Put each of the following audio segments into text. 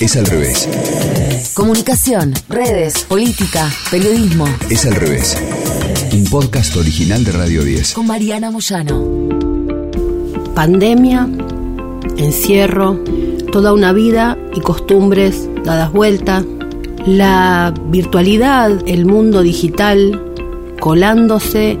Es al revés. Comunicación, redes, política, periodismo. Es al revés. Un podcast original de Radio 10. Con Mariana Moyano. Pandemia, encierro, toda una vida y costumbres dadas vuelta, la virtualidad, el mundo digital, colándose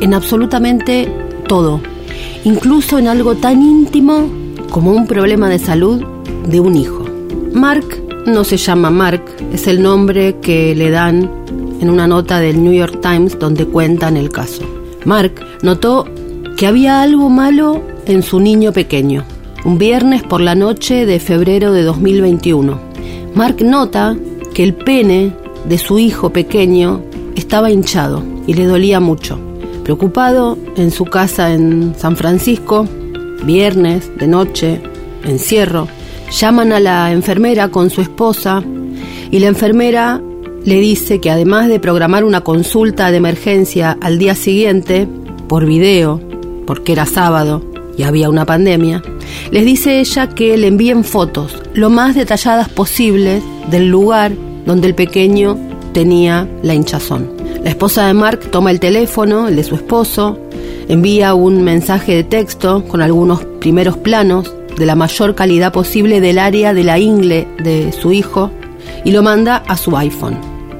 en absolutamente todo, incluso en algo tan íntimo como un problema de salud de un hijo. Mark no se llama Mark, es el nombre que le dan en una nota del New York Times donde cuentan el caso. Mark notó que había algo malo en su niño pequeño. Un viernes por la noche de febrero de 2021. Mark nota que el pene de su hijo pequeño estaba hinchado y le dolía mucho. Preocupado, en su casa en San Francisco, viernes, de noche, encierro, llaman a la enfermera con su esposa y la enfermera le dice que además de programar una consulta de emergencia al día siguiente, por video, porque era sábado y había una pandemia, les dice ella que le envíen fotos lo más detalladas posibles del lugar donde el pequeño tenía la hinchazón. La esposa de Mark toma el teléfono, el de su esposo, envía un mensaje de texto con algunos primeros planos de la mayor calidad posible del área de la ingle de su hijo y lo manda a su iPhone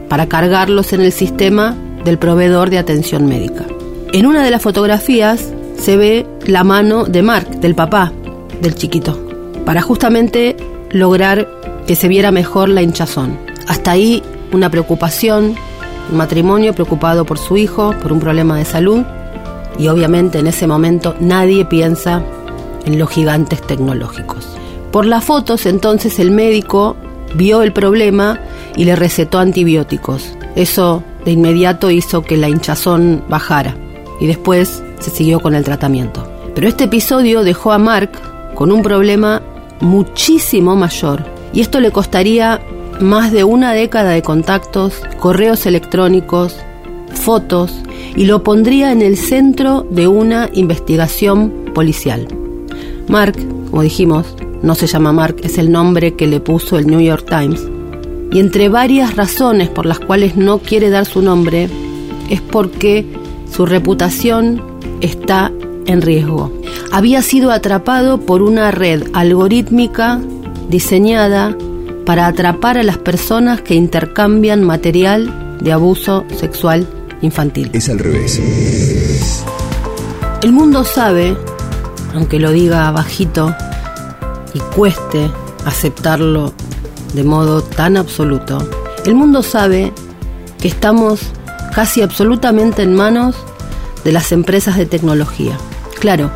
para cargarlos en el sistema del proveedor de atención médica. En una de las fotografías se ve la mano de Mark, del papá del chiquito, para justamente lograr que se viera mejor la hinchazón. Hasta ahí una preocupación, un matrimonio preocupado por su hijo, por un problema de salud, y obviamente en ese momento nadie piensa en los gigantes tecnológicos. Por las fotos entonces el médico vio el problema y le recetó antibióticos. Eso de inmediato hizo que la hinchazón bajara y después se siguió con el tratamiento. Pero este episodio dejó a Mark con un problema muchísimo mayor y esto le costaría más de una década de contactos, correos electrónicos, fotos y lo pondría en el centro de una investigación policial. Mark, como dijimos, no se llama Mark, es el nombre que le puso el New York Times. Y entre varias razones por las cuales no quiere dar su nombre, es porque su reputación está en riesgo. Había sido atrapado por una red algorítmica diseñada para atrapar a las personas que intercambian material de abuso sexual infantil. Es al revés. El mundo sabe, aunque lo diga bajito y cueste aceptarlo de modo tan absoluto, el mundo sabe que estamos casi absolutamente en manos de las empresas de tecnología. Claro,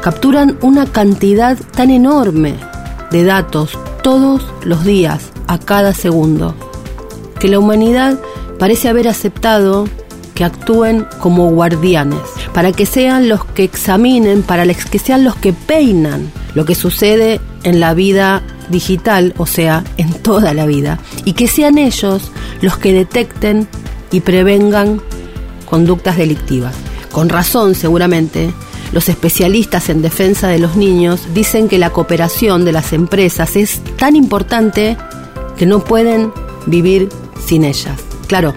capturan una cantidad tan enorme de datos todos los días, a cada segundo, que la humanidad parece haber aceptado que actúen como guardianes, para que sean los que examinen, para que sean los que peinan lo que sucede en la vida digital, o sea, en toda la vida, y que sean ellos los que detecten y prevengan conductas delictivas. Con razón, seguramente, los especialistas en defensa de los niños dicen que la cooperación de las empresas es tan importante que no pueden vivir sin ellas. Claro,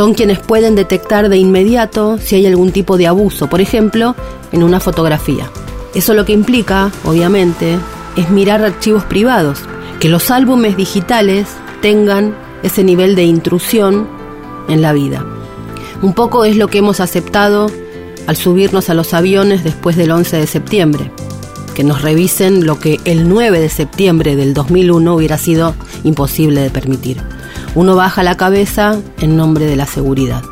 son quienes pueden detectar de inmediato si hay algún tipo de abuso, por ejemplo, en una fotografía. Eso lo que implica, obviamente, es mirar archivos privados, que los álbumes digitales tengan ese nivel de intrusión en la vida. Un poco es lo que hemos aceptado al subirnos a los aviones después del 11 de septiembre, que nos revisen lo que el 9 de septiembre del 2001 hubiera sido imposible de permitir. Uno baja la cabeza en nombre de la seguridad.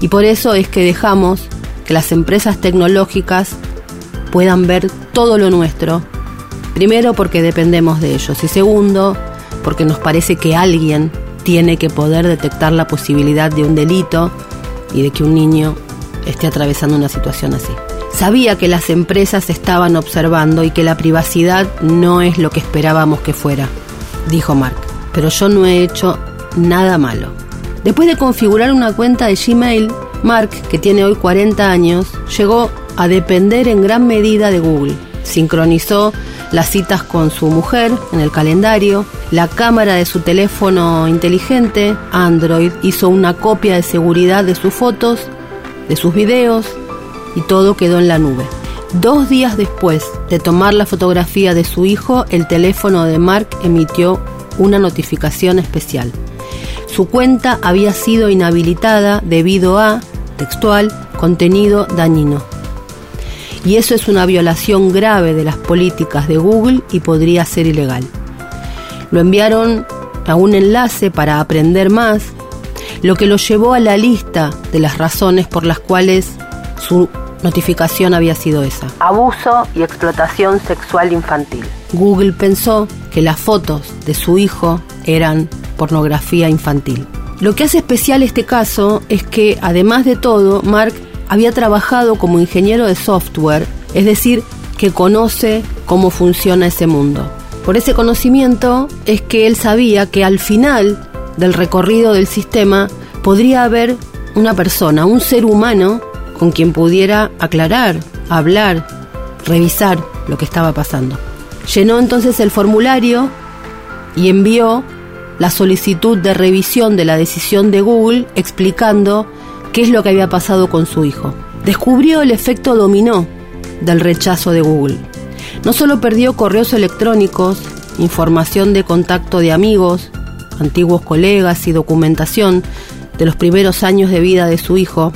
Y por eso es que dejamos que las empresas tecnológicas puedan ver todo lo nuestro. Primero porque dependemos de ellos y segundo porque nos parece que alguien tiene que poder detectar la posibilidad de un delito y de que un niño esté atravesando una situación así. Sabía que las empresas estaban observando y que la privacidad no es lo que esperábamos que fuera, dijo Mark, pero yo no he hecho nada malo. Después de configurar una cuenta de Gmail, Mark, que tiene hoy 40 años, llegó a depender en gran medida de Google. Sincronizó las citas con su mujer en el calendario, la cámara de su teléfono inteligente, Android, hizo una copia de seguridad de sus fotos, de sus videos y todo quedó en la nube. Dos días después de tomar la fotografía de su hijo, el teléfono de Mark emitió una notificación especial. Su cuenta había sido inhabilitada debido a, textual, contenido dañino. Y eso es una violación grave de las políticas de Google y podría ser ilegal. Lo enviaron a un enlace para aprender más, lo que lo llevó a la lista de las razones por las cuales su notificación había sido esa. Abuso y explotación sexual infantil. Google pensó que las fotos de su hijo eran pornografía infantil. Lo que hace especial este caso es que, además de todo, Mark había trabajado como ingeniero de software, es decir, que conoce cómo funciona ese mundo. Por ese conocimiento es que él sabía que al final del recorrido del sistema podría haber una persona, un ser humano, con quien pudiera aclarar, hablar, revisar lo que estaba pasando. Llenó entonces el formulario y envió la solicitud de revisión de la decisión de Google explicando qué es lo que había pasado con su hijo. Descubrió el efecto dominó del rechazo de Google. No solo perdió correos electrónicos, información de contacto de amigos, antiguos colegas y documentación de los primeros años de vida de su hijo,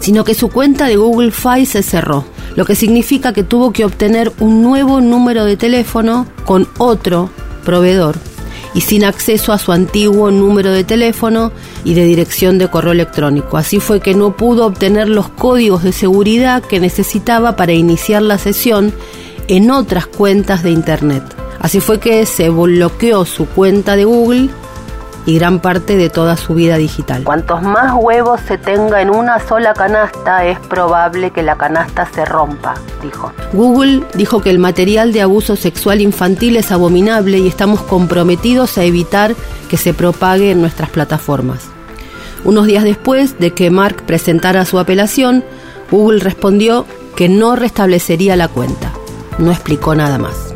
sino que su cuenta de Google Fi se cerró, lo que significa que tuvo que obtener un nuevo número de teléfono con otro proveedor y sin acceso a su antiguo número de teléfono y de dirección de correo electrónico. Así fue que no pudo obtener los códigos de seguridad que necesitaba para iniciar la sesión en otras cuentas de Internet. Así fue que se bloqueó su cuenta de Google y gran parte de toda su vida digital. Cuantos más huevos se tenga en una sola canasta, es probable que la canasta se rompa, dijo. Google dijo que el material de abuso sexual infantil es abominable y estamos comprometidos a evitar que se propague en nuestras plataformas. Unos días después de que Mark presentara su apelación, Google respondió que no restablecería la cuenta. No explicó nada más.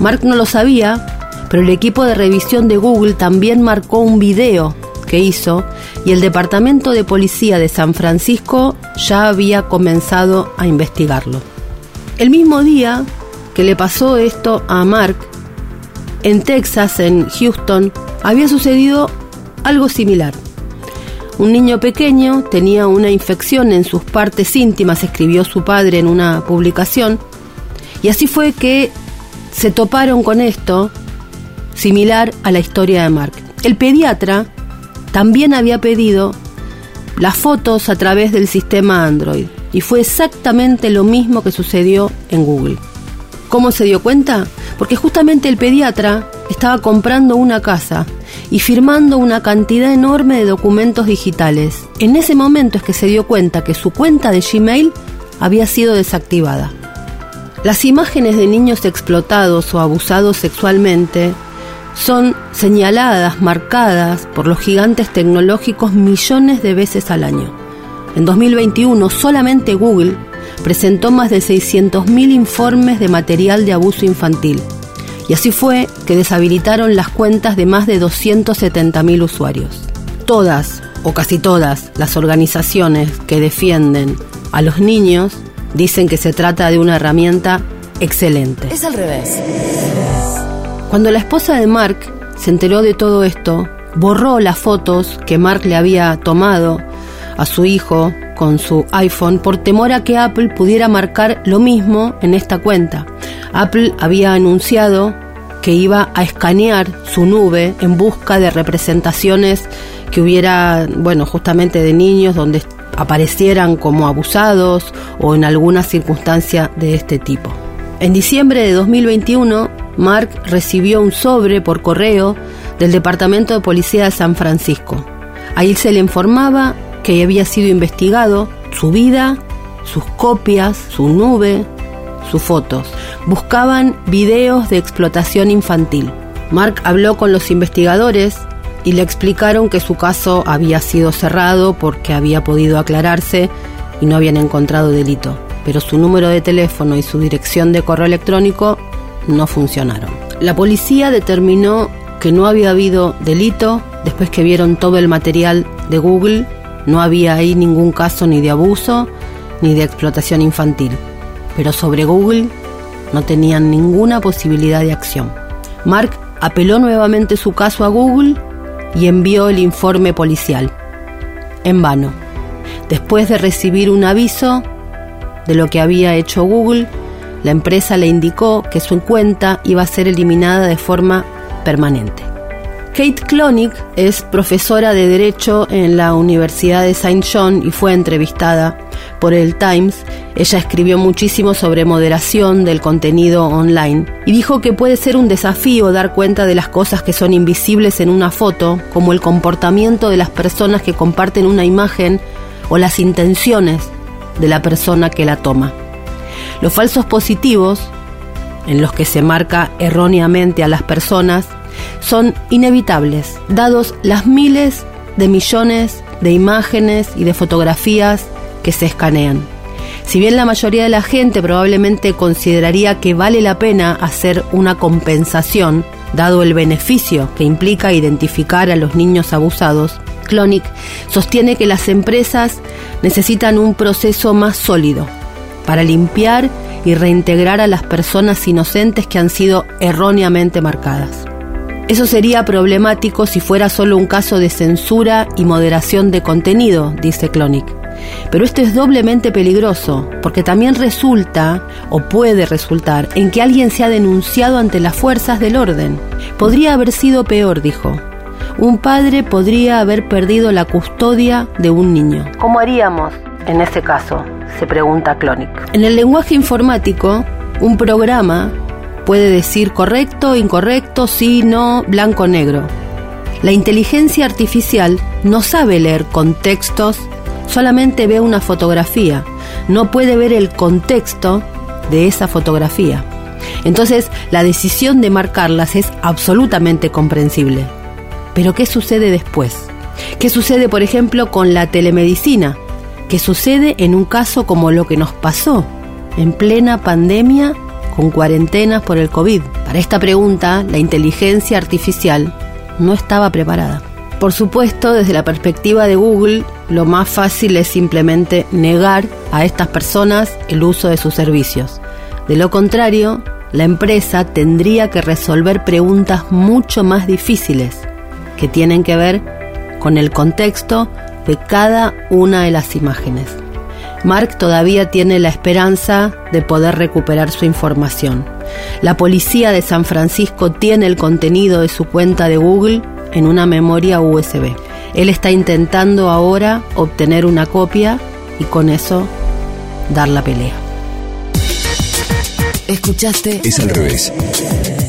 Mark no lo sabía, pero el equipo de revisión de Google también marcó un video que hizo y el Departamento de Policía de San Francisco ya había comenzado a investigarlo. El mismo día que le pasó esto a Mark, en Texas, en Houston, había sucedido algo similar. Un niño pequeño tenía una infección en sus partes íntimas, escribió su padre en una publicación, y así fue que se toparon con esto similar a la historia de Mark. El pediatra también había pedido las fotos a través del sistema Android y fue exactamente lo mismo que sucedió en Google. ¿Cómo se dio cuenta? Porque justamente el pediatra estaba comprando una casa y firmando una cantidad enorme de documentos digitales. En ese momento es que se dio cuenta que su cuenta de Gmail había sido desactivada. Las imágenes de niños explotados o abusados sexualmente son señaladas, marcadas por los gigantes tecnológicos millones de veces al año. En 2021 solamente Google presentó más de 600.000 informes de material de abuso infantil. Y así fue que deshabilitaron las cuentas de más de 270.000 usuarios. Todas, o casi todas, las organizaciones que defienden a los niños dicen que se trata de una herramienta excelente. Es al revés. Cuando la esposa de Mark se enteró de todo esto, borró las fotos que Mark le había tomado a su hijo con su iPhone por temor a que Apple pudiera marcar lo mismo en esta cuenta. Apple había anunciado que iba a escanear su nube en busca de representaciones que hubiera, bueno, justamente de niños donde aparecieran como abusados o en alguna circunstancia de este tipo. En diciembre de 2021, Mark recibió un sobre por correo del Departamento de Policía de San Francisco. Ahí se le informaba que había sido investigado su vida, sus copias, su nube, sus fotos. Buscaban videos de explotación infantil. Mark habló con los investigadores y le explicaron que su caso había sido cerrado porque había podido aclararse y no habían encontrado delito. Pero su número de teléfono y su dirección de correo electrónico no funcionaron. La policía determinó que no había habido delito después que vieron todo el material de Google, no había ahí ningún caso ni de abuso ni de explotación infantil. Pero sobre Google no tenían ninguna posibilidad de acción. Mark apeló nuevamente su caso a Google y envió el informe policial. En vano. Después de recibir un aviso de lo que había hecho Google, la empresa le indicó que su cuenta iba a ser eliminada de forma permanente. Kate Clonick es profesora de Derecho en la Universidad de Saint John y fue entrevistada por el Times. Ella escribió muchísimo sobre moderación del contenido online y dijo que puede ser un desafío dar cuenta de las cosas que son invisibles en una foto, como el comportamiento de las personas que comparten una imagen o las intenciones de la persona que la toma. Los falsos positivos, en los que se marca erróneamente a las personas, son inevitables, dados las miles de millones de imágenes y de fotografías que se escanean. Si bien la mayoría de la gente probablemente consideraría que vale la pena hacer una compensación, dado el beneficio que implica identificar a los niños abusados, Clonic sostiene que las empresas necesitan un proceso más sólido para limpiar y reintegrar a las personas inocentes que han sido erróneamente marcadas. Eso sería problemático si fuera solo un caso de censura y moderación de contenido, dice Clonic. Pero esto es doblemente peligroso, porque también resulta, o puede resultar, en que alguien se ha denunciado ante las fuerzas del orden. Podría haber sido peor, dijo. Un padre podría haber perdido la custodia de un niño. ¿Cómo haríamos en ese caso? se pregunta Clonic. En el lenguaje informático, un programa Puede decir correcto, incorrecto, sí, no, blanco, negro. La inteligencia artificial no sabe leer contextos, solamente ve una fotografía, no puede ver el contexto de esa fotografía. Entonces, la decisión de marcarlas es absolutamente comprensible. Pero ¿qué sucede después? ¿Qué sucede, por ejemplo, con la telemedicina? ¿Qué sucede en un caso como lo que nos pasó en plena pandemia con cuarentenas por el COVID. Para esta pregunta, la inteligencia artificial no estaba preparada. Por supuesto, desde la perspectiva de Google, lo más fácil es simplemente negar a estas personas el uso de sus servicios. De lo contrario, la empresa tendría que resolver preguntas mucho más difíciles que tienen que ver con el contexto de cada una de las imágenes. Mark todavía tiene la esperanza de poder recuperar su información. La policía de San Francisco tiene el contenido de su cuenta de Google en una memoria USB. Él está intentando ahora obtener una copia y con eso dar la pelea. Escuchaste Es al revés.